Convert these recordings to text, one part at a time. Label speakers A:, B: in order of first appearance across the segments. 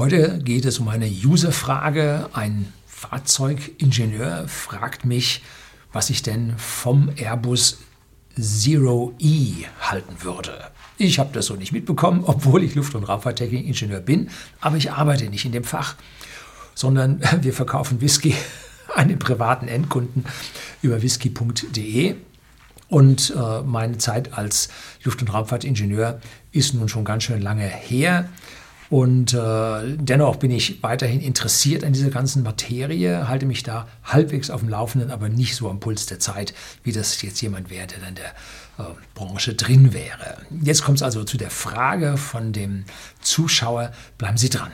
A: Heute geht es um eine User-Frage. Ein Fahrzeugingenieur fragt mich, was ich denn vom Airbus Zero E halten würde. Ich habe das so nicht mitbekommen, obwohl ich Luft- und Raumfahrttechnik-Ingenieur bin, aber ich arbeite nicht in dem Fach, sondern wir verkaufen Whisky an den privaten Endkunden über whisky.de. Und äh, meine Zeit als Luft- und Raumfahrtingenieur ist nun schon ganz schön lange her. Und äh, dennoch bin ich weiterhin interessiert an dieser ganzen Materie, halte mich da halbwegs auf dem Laufenden, aber nicht so am Puls der Zeit, wie das jetzt jemand wäre, der in der äh, Branche drin wäre. Jetzt kommt es also zu der Frage von dem Zuschauer. Bleiben Sie dran.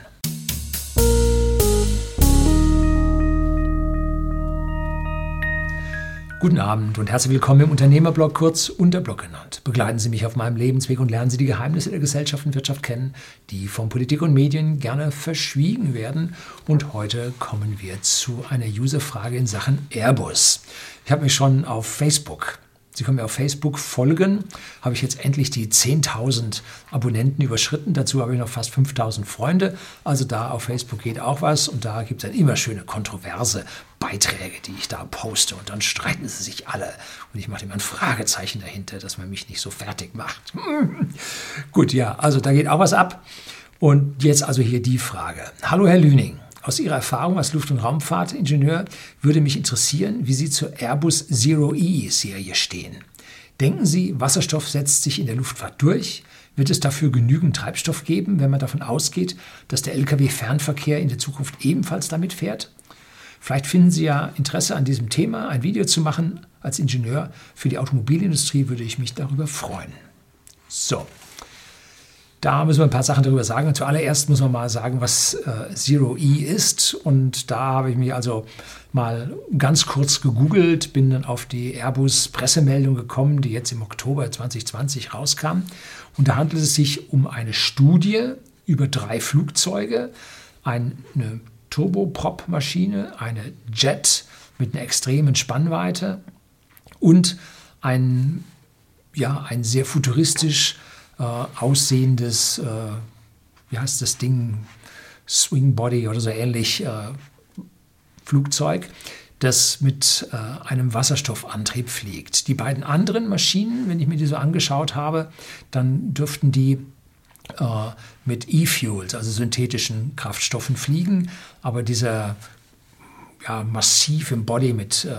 A: Guten Abend und herzlich willkommen im Unternehmerblog, kurz Unterblog genannt. Begleiten Sie mich auf meinem Lebensweg und lernen Sie die Geheimnisse der Gesellschaft und Wirtschaft kennen, die von Politik und Medien gerne verschwiegen werden. Und heute kommen wir zu einer Userfrage in Sachen Airbus. Ich habe mich schon auf Facebook Sie können mir auf Facebook folgen. Habe ich jetzt endlich die 10.000 Abonnenten überschritten. Dazu habe ich noch fast 5.000 Freunde. Also da auf Facebook geht auch was. Und da gibt es dann immer schöne kontroverse Beiträge, die ich da poste. Und dann streiten sie sich alle. Und ich mache immer ein Fragezeichen dahinter, dass man mich nicht so fertig macht. Gut, ja, also da geht auch was ab. Und jetzt also hier die Frage. Hallo Herr Lüning. Aus Ihrer Erfahrung als Luft- und Raumfahrtingenieur würde mich interessieren, wie Sie zur Airbus Zero E-Serie stehen. Denken Sie, Wasserstoff setzt sich in der Luftfahrt durch? Wird es dafür genügend Treibstoff geben, wenn man davon ausgeht, dass der Lkw-Fernverkehr in der Zukunft ebenfalls damit fährt? Vielleicht finden Sie ja Interesse an diesem Thema, ein Video zu machen. Als Ingenieur für die Automobilindustrie würde ich mich darüber freuen. So, da müssen wir ein paar Sachen darüber sagen. Zuallererst muss man mal sagen, was äh, Zero E ist. Und da habe ich mich also mal ganz kurz gegoogelt, bin dann auf die Airbus-Pressemeldung gekommen, die jetzt im Oktober 2020 rauskam. Und da handelt es sich um eine Studie über drei Flugzeuge, eine Turboprop-Maschine, eine Jet mit einer extremen Spannweite und ein, ja, ein sehr futuristisch äh, aussehendes, äh, wie heißt das Ding, Swing Body oder so ähnlich äh, Flugzeug, das mit äh, einem Wasserstoffantrieb fliegt. Die beiden anderen Maschinen, wenn ich mir die so angeschaut habe, dann dürften die mit E-Fuels, also synthetischen Kraftstoffen fliegen, aber dieser ja, massive Body mit äh,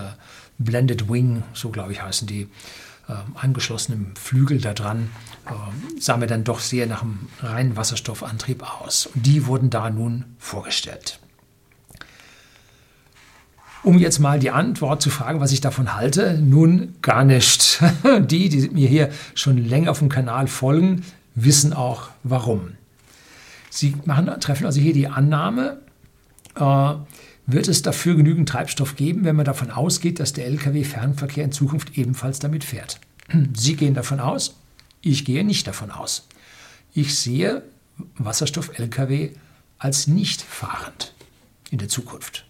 A: Blended Wing, so glaube ich heißen die, äh, angeschlossenem Flügel da dran, äh, sah mir dann doch sehr nach einem reinen Wasserstoffantrieb aus. Und die wurden da nun vorgestellt. Um jetzt mal die Antwort zu fragen, was ich davon halte, nun gar nicht. Die, die mir hier schon länger auf dem Kanal folgen, wissen auch warum. Sie machen, treffen also hier die Annahme, äh, wird es dafür genügend Treibstoff geben, wenn man davon ausgeht, dass der Lkw-Fernverkehr in Zukunft ebenfalls damit fährt. Sie gehen davon aus, ich gehe nicht davon aus. Ich sehe Wasserstoff-Lkw als nicht fahrend in der Zukunft.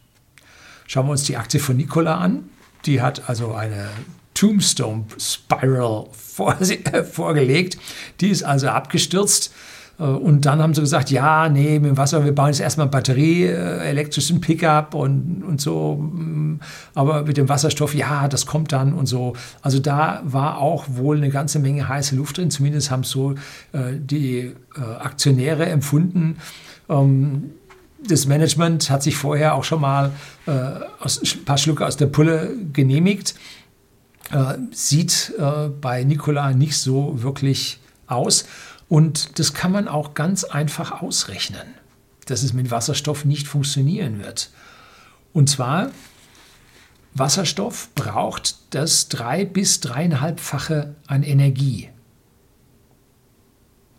A: Schauen wir uns die Aktie von Nikola an. Die hat also eine Tombstone Spiral vorgelegt. Die ist also abgestürzt äh, und dann haben sie gesagt, ja, nee, mit dem Wasser, wir bauen jetzt erstmal Batterie, äh, elektrischen Pickup und, und so. Mm, aber mit dem Wasserstoff, ja, das kommt dann und so. Also da war auch wohl eine ganze Menge heiße Luft drin. Zumindest haben so äh, die äh, Aktionäre empfunden. Ähm, das Management hat sich vorher auch schon mal äh, aus, ein paar Schlücke aus der Pulle genehmigt. Äh, sieht bei Nikola nicht so wirklich aus. Und das kann man auch ganz einfach ausrechnen, dass es mit Wasserstoff nicht funktionieren wird. Und zwar, Wasserstoff braucht das drei- bis dreieinhalbfache an Energie,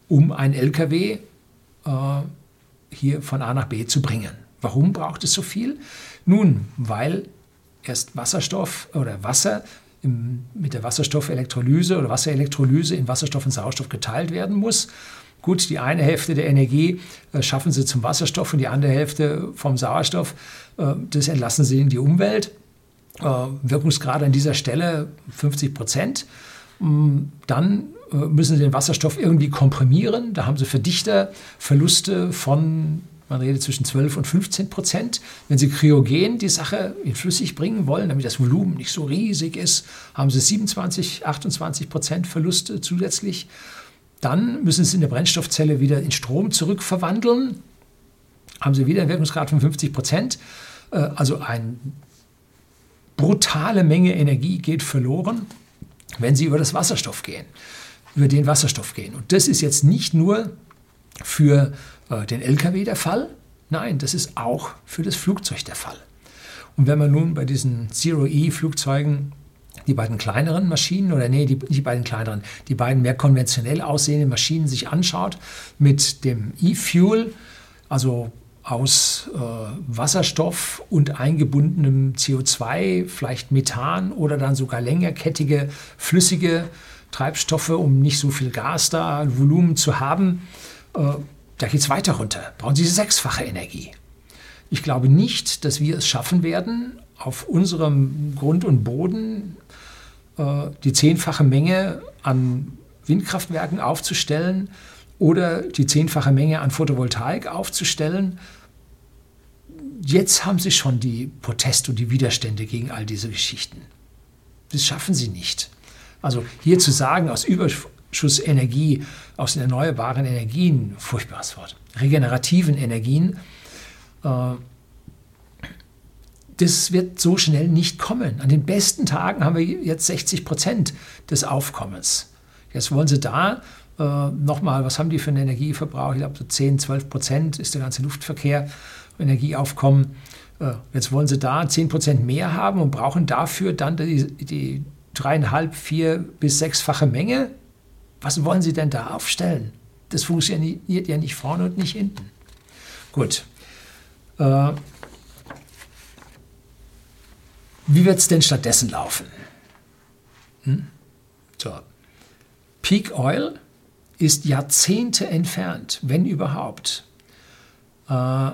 A: um ein LKW äh, hier von A nach B zu bringen. Warum braucht es so viel? Nun, weil erst Wasserstoff oder Wasser im, mit der Wasserstoffelektrolyse oder Wasserelektrolyse in Wasserstoff und Sauerstoff geteilt werden muss. Gut, die eine Hälfte der Energie äh, schaffen sie zum Wasserstoff und die andere Hälfte vom Sauerstoff, äh, das entlassen sie in die Umwelt. Äh, Wirkungsgrad an dieser Stelle 50 Prozent. Mm, dann äh, müssen sie den Wasserstoff irgendwie komprimieren. Da haben sie Verdichterverluste von Man redet zwischen 12 und 15 Prozent. Wenn Sie kryogen die Sache in flüssig bringen wollen, damit das Volumen nicht so riesig ist, haben Sie 27, 28 Prozent Verluste zusätzlich. Dann müssen Sie in der Brennstoffzelle wieder in Strom zurückverwandeln. Haben Sie wieder einen Wirkungsgrad von 50 Prozent. Äh, also eine brutale Menge Energie geht verloren, wenn Sie über das Wasserstoff gehen, über den Wasserstoff gehen. Und das ist jetzt nicht nur für äh, den Lkw der Fall, nein, das ist auch für das Flugzeug der Fall. Und wenn man nun bei diesen Zero-E-Flugzeugen die beiden kleineren Maschinen oder nee, die, die beiden kleineren, die beiden mehr konventionell aussehenden Maschinen sich anschaut mit dem E-Fuel, also aus äh, Wasserstoff und eingebundenem CO2, vielleicht Methan oder dann sogar längerkettige flüssige Treibstoffe, um nicht so viel Gas da, Volumen zu haben, äh, da geht es weiter runter. Brauchen Sie sechsfache Energie. Ich glaube nicht, dass wir es schaffen werden, auf unserem Grund und Boden äh, die zehnfache Menge an Windkraftwerken aufzustellen oder die zehnfache Menge an Photovoltaik aufzustellen. Jetzt haben sie schon die Proteste und die Widerstände gegen all diese Geschichten. Das schaffen sie nicht. Also hier zu sagen, aus Überschussenergie, aus den erneuerbaren Energien, furchtbares Wort, regenerativen Energien, äh, das wird so schnell nicht kommen. An den besten Tagen haben wir jetzt 60 Prozent des Aufkommens. Jetzt wollen sie da äh, nochmal, was haben die für einen Energieverbrauch? Ich glaube, so 10, 12 Prozent ist der ganze Luftverkehr, Energieaufkommen. Äh, jetzt wollen sie da 10 Prozent mehr haben und brauchen dafür dann die, die dreieinhalb, vier bis sechsfache Menge. Was wollen sie denn da aufstellen? Das funktioniert ja nicht vorne und nicht hinten. Gut. Äh, wie wird es denn stattdessen laufen? Hm? So. Peak Oil ist Jahrzehnte entfernt, wenn überhaupt. Äh,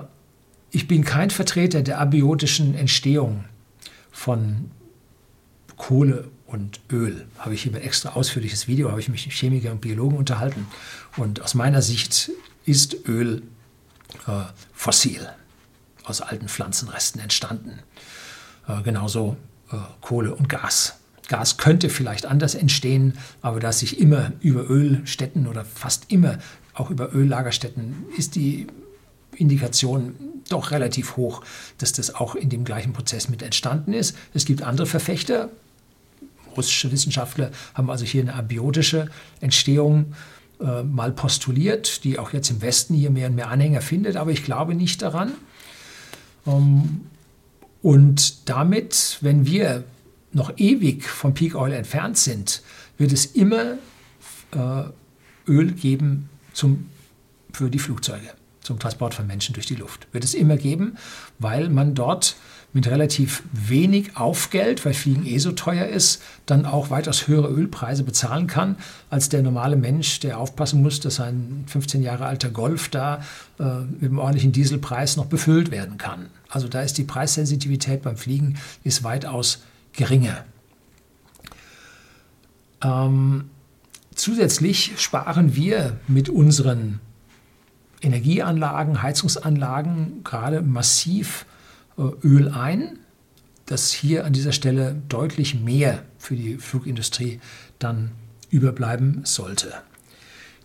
A: ich bin kein Vertreter der abiotischen Entstehung von Kohle und Öl. Habe ich hier ein extra ausführliches Video, habe ich mich mit Chemiker und Biologen unterhalten. Und aus meiner Sicht ist Öl äh, fossil, aus alten Pflanzenresten entstanden. Äh, genauso äh, Kohle und Gas. Gas könnte vielleicht anders entstehen, aber da sich immer über Ölstätten oder fast immer auch über Öllagerstätten ist die Indikation doch relativ hoch, dass das auch in dem gleichen Prozess mit entstanden ist. Es gibt andere Verfechter. Russische Wissenschaftler haben also hier eine abiotische Entstehung äh, mal postuliert, die auch jetzt im Westen hier mehr und mehr Anhänger findet, aber ich glaube nicht daran. Ähm, und damit, wenn wir noch ewig vom Peak Oil entfernt sind, wird es immer äh, Öl geben zum, für die Flugzeuge, zum Transport von Menschen durch die Luft. Wird es immer geben, weil man dort mit relativ wenig Aufgeld, weil Fliegen eh so teuer ist, dann auch weitaus höhere Ölpreise bezahlen kann, als der normale Mensch, der aufpassen muss, dass ein 15 Jahre alter Golf da äh, mit einem ordentlichen Dieselpreis noch befüllt werden kann. Also da ist die Preissensitivität beim Fliegen ist weitaus geringer. Ähm, zusätzlich sparen wir mit unseren Energieanlagen, Heizungsanlagen gerade massiv äh, Öl ein, das hier an dieser Stelle deutlich mehr für die Flugindustrie dann überbleiben sollte.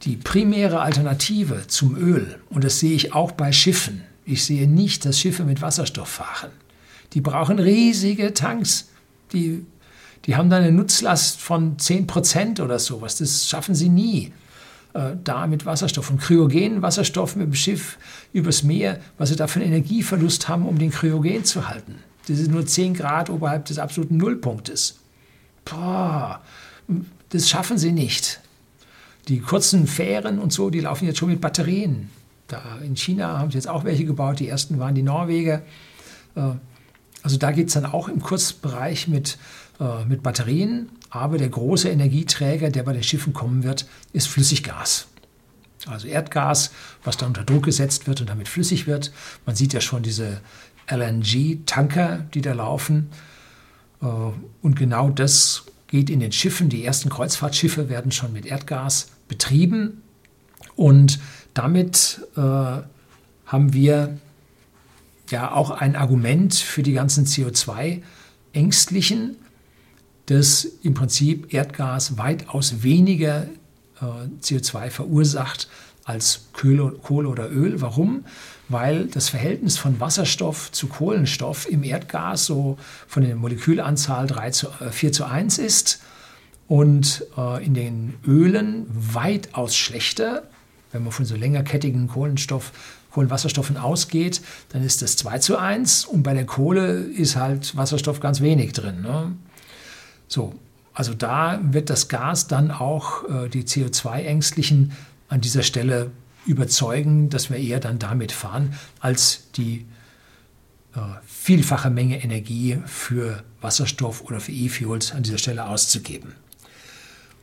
A: Die primäre Alternative zum Öl, und das sehe ich auch bei Schiffen, ich sehe nicht, dass Schiffe mit Wasserstoff fahren. Die brauchen riesige Tanks. Die, die haben da eine Nutzlast von 10% oder sowas. Das schaffen sie nie da mit Wasserstoff und kryogenen Wasserstoff mit dem Schiff übers Meer, was sie da für einen Energieverlust haben, um den Kryogen zu halten. Das ist nur 10 Grad oberhalb des absoluten Nullpunktes. Boah, das schaffen sie nicht. Die kurzen Fähren und so, die laufen jetzt schon mit Batterien. Da in China haben sie jetzt auch welche gebaut. Die ersten waren die Norweger. Äh, also da geht es dann auch im Kurzbereich mit, äh, mit Batterien. Aber der große Energieträger, der bei den Schiffen kommen wird, ist Flüssiggas. Also Erdgas, was dann unter Druck gesetzt wird und damit flüssig wird. Man sieht ja schon diese LNG-Tanker, die da laufen. Äh, und genau das geht in den Schiffen. Die ersten Kreuzfahrtschiffe werden schon mit Erdgas betrieben. Und damit äh, haben wir ja auch ein Argument für die ganzen CO2-Ängstlichen, dass im Prinzip Erdgas weitaus weniger äh, CO2 verursacht als Kohle oder Öl. Warum? Weil das Verhältnis von Wasserstoff zu Kohlenstoff im Erdgas so von der Molekülanzahl 3 zu, äh, 4 zu 1 ist und äh, in den Ölen weitaus schlechter. Wenn man von so längerkettigen Kohlenstoff, Kohlenwasserstoffen ausgeht, dann ist das 2 zu 1 und bei der Kohle ist halt Wasserstoff ganz wenig drin. Ne? So, also da wird das Gas dann auch äh, die CO2-Ängstlichen an dieser Stelle überzeugen, dass wir eher dann damit fahren, als die äh, vielfache Menge Energie für Wasserstoff oder für E-Fuels an dieser Stelle auszugeben.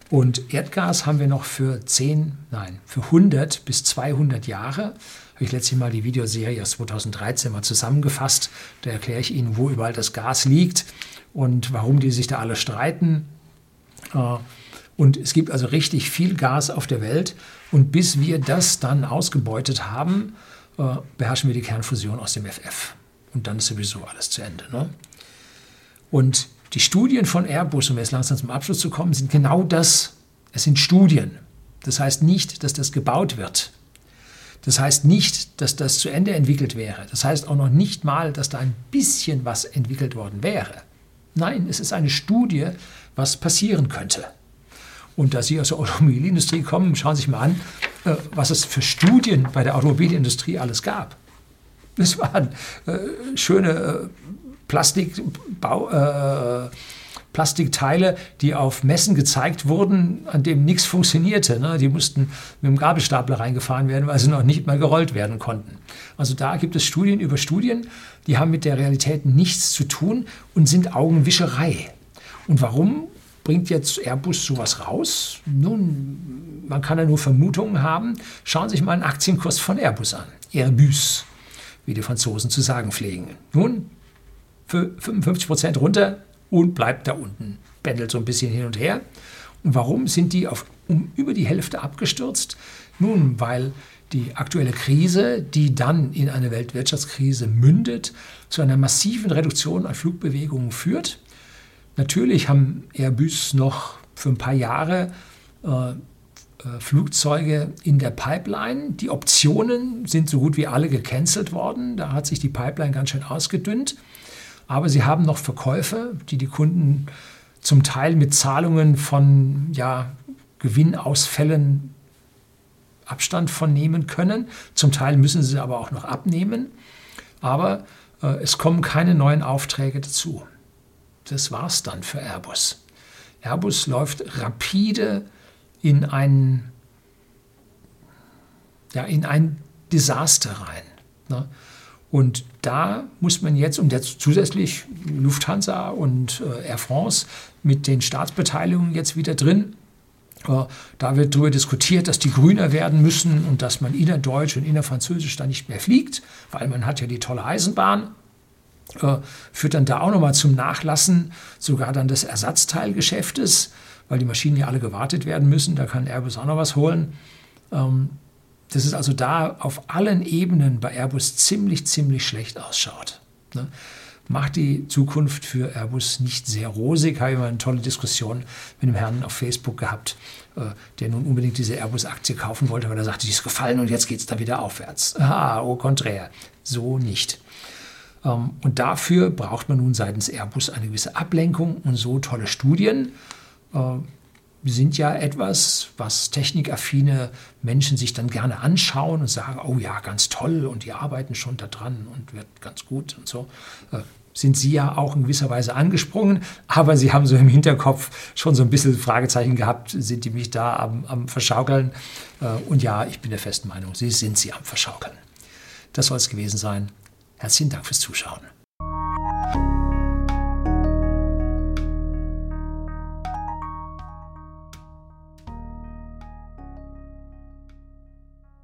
A: Und Erdgas haben wir noch für 10, nein, für 100 bis 200 Jahre. Habe ich letztes Mal die Videoserie aus 2013 mal zusammengefasst. Da erkläre ich Ihnen, wo überall das Gas liegt und warum die sich da alle streiten. Äh, und es gibt also richtig viel Gas auf der Welt. Und bis wir das dann ausgebeutet haben, äh, beherrschen wir die Kernfusion aus dem FF. Und dann ist sowieso alles zu Ende. Ne? Und die Studien von Airbus, um jetzt langsam zum Abschluss zu kommen, sind genau das. Es sind Studien. Das heißt nicht, dass das gebaut wird. Das heißt nicht, dass das zu Ende entwickelt wäre. Das heißt auch noch nicht mal, dass da ein bisschen was entwickelt worden wäre. Nein, es ist eine Studie, was passieren könnte. Und da Sie aus der Automobilindustrie kommen, schauen Sie sich mal an, äh, was es für Studien bei der Automobilindustrie alles gab. Es waren äh, schöne äh, Plastikbau, äh, Plastikteile, die auf Messen gezeigt wurden, an dem nichts funktionierte. Ne? Die mussten mit dem Gabelstapler reingefahren werden, weil sie noch nicht mal gerollt werden konnten. Also da gibt es Studien über Studien, die haben mit der Realität nichts zu tun und sind Augenwischerei. Und warum bringt jetzt Airbus sowas raus? Nun, man kann ja nur Vermutungen haben. Schauen Sie sich mal einen Aktienkurs von Airbus an. Airbus, wie die Franzosen zu sagen pflegen. Nun, für 55 Prozent runter und bleibt da unten. Pendelt so ein bisschen hin und her. Und warum sind die auf, um über die Hälfte abgestürzt? Nun, weil die aktuelle Krise, die dann in eine Weltwirtschaftskrise mündet, zu einer massiven Reduktion an Flugbewegungen führt. Natürlich haben Airbus noch für ein paar Jahre äh, äh, Flugzeuge in der Pipeline. Die Optionen sind so gut wie alle gecancelt worden. Da hat sich die Pipeline ganz schön ausgedünnt. Aber sie haben noch Verkäufe, die die Kunden zum Teil mit Zahlungen von ja, Gewinnausfällen Abstand von nehmen können. Zum Teil müssen sie aber auch noch abnehmen. Aber äh, es kommen keine neuen Aufträge dazu. Das war's dann für Airbus. Airbus läuft rapide in ein, ja, in ein Desaster rein. Ne? Und da muss man jetzt, und jetzt zusätzlich Lufthansa und äh, Air France mit den Staatsbeteiligungen jetzt wieder drin, äh, da wird darüber diskutiert, dass die grüner werden müssen und dass man innerdeutsch und innerfranzösisch da nicht mehr fliegt, weil man hat ja die tolle Eisenbahn. Äh, führt dann da auch nochmal zum Nachlassen sogar dann des Ersatzteilgeschäftes, weil die Maschinen ja alle gewartet werden müssen. Da kann Airbus auch noch was holen. Ähm, dass es also da auf allen Ebenen bei Airbus ziemlich, ziemlich schlecht ausschaut. Ne? Macht die Zukunft für Airbus nicht sehr rosig. Habe ich mal eine tolle Diskussion mit einem Herrn auf Facebook gehabt, äh, der nun unbedingt diese Airbus-Aktie kaufen wollte, weil er sagte, die ist gefallen und jetzt geht es da wieder aufwärts. Ah, au contraire. So nicht. Ähm, und dafür braucht man nun seitens Airbus eine gewisse Ablenkung und so tolle Studien äh, sind ja etwas, was technikaffine Menschen sich dann gerne anschauen und sagen, oh ja, ganz toll und die arbeiten schon daran und wird ganz gut und so. Äh, sind Sie ja auch in gewisser Weise angesprungen, aber Sie haben so im Hinterkopf schon so ein bisschen Fragezeichen gehabt, sind die mich da am, am Verschaukeln? Äh, und ja, ich bin der festen Meinung, Sie sind sie am Verschaukeln. Das soll es gewesen sein. Herzlichen Dank fürs Zuschauen.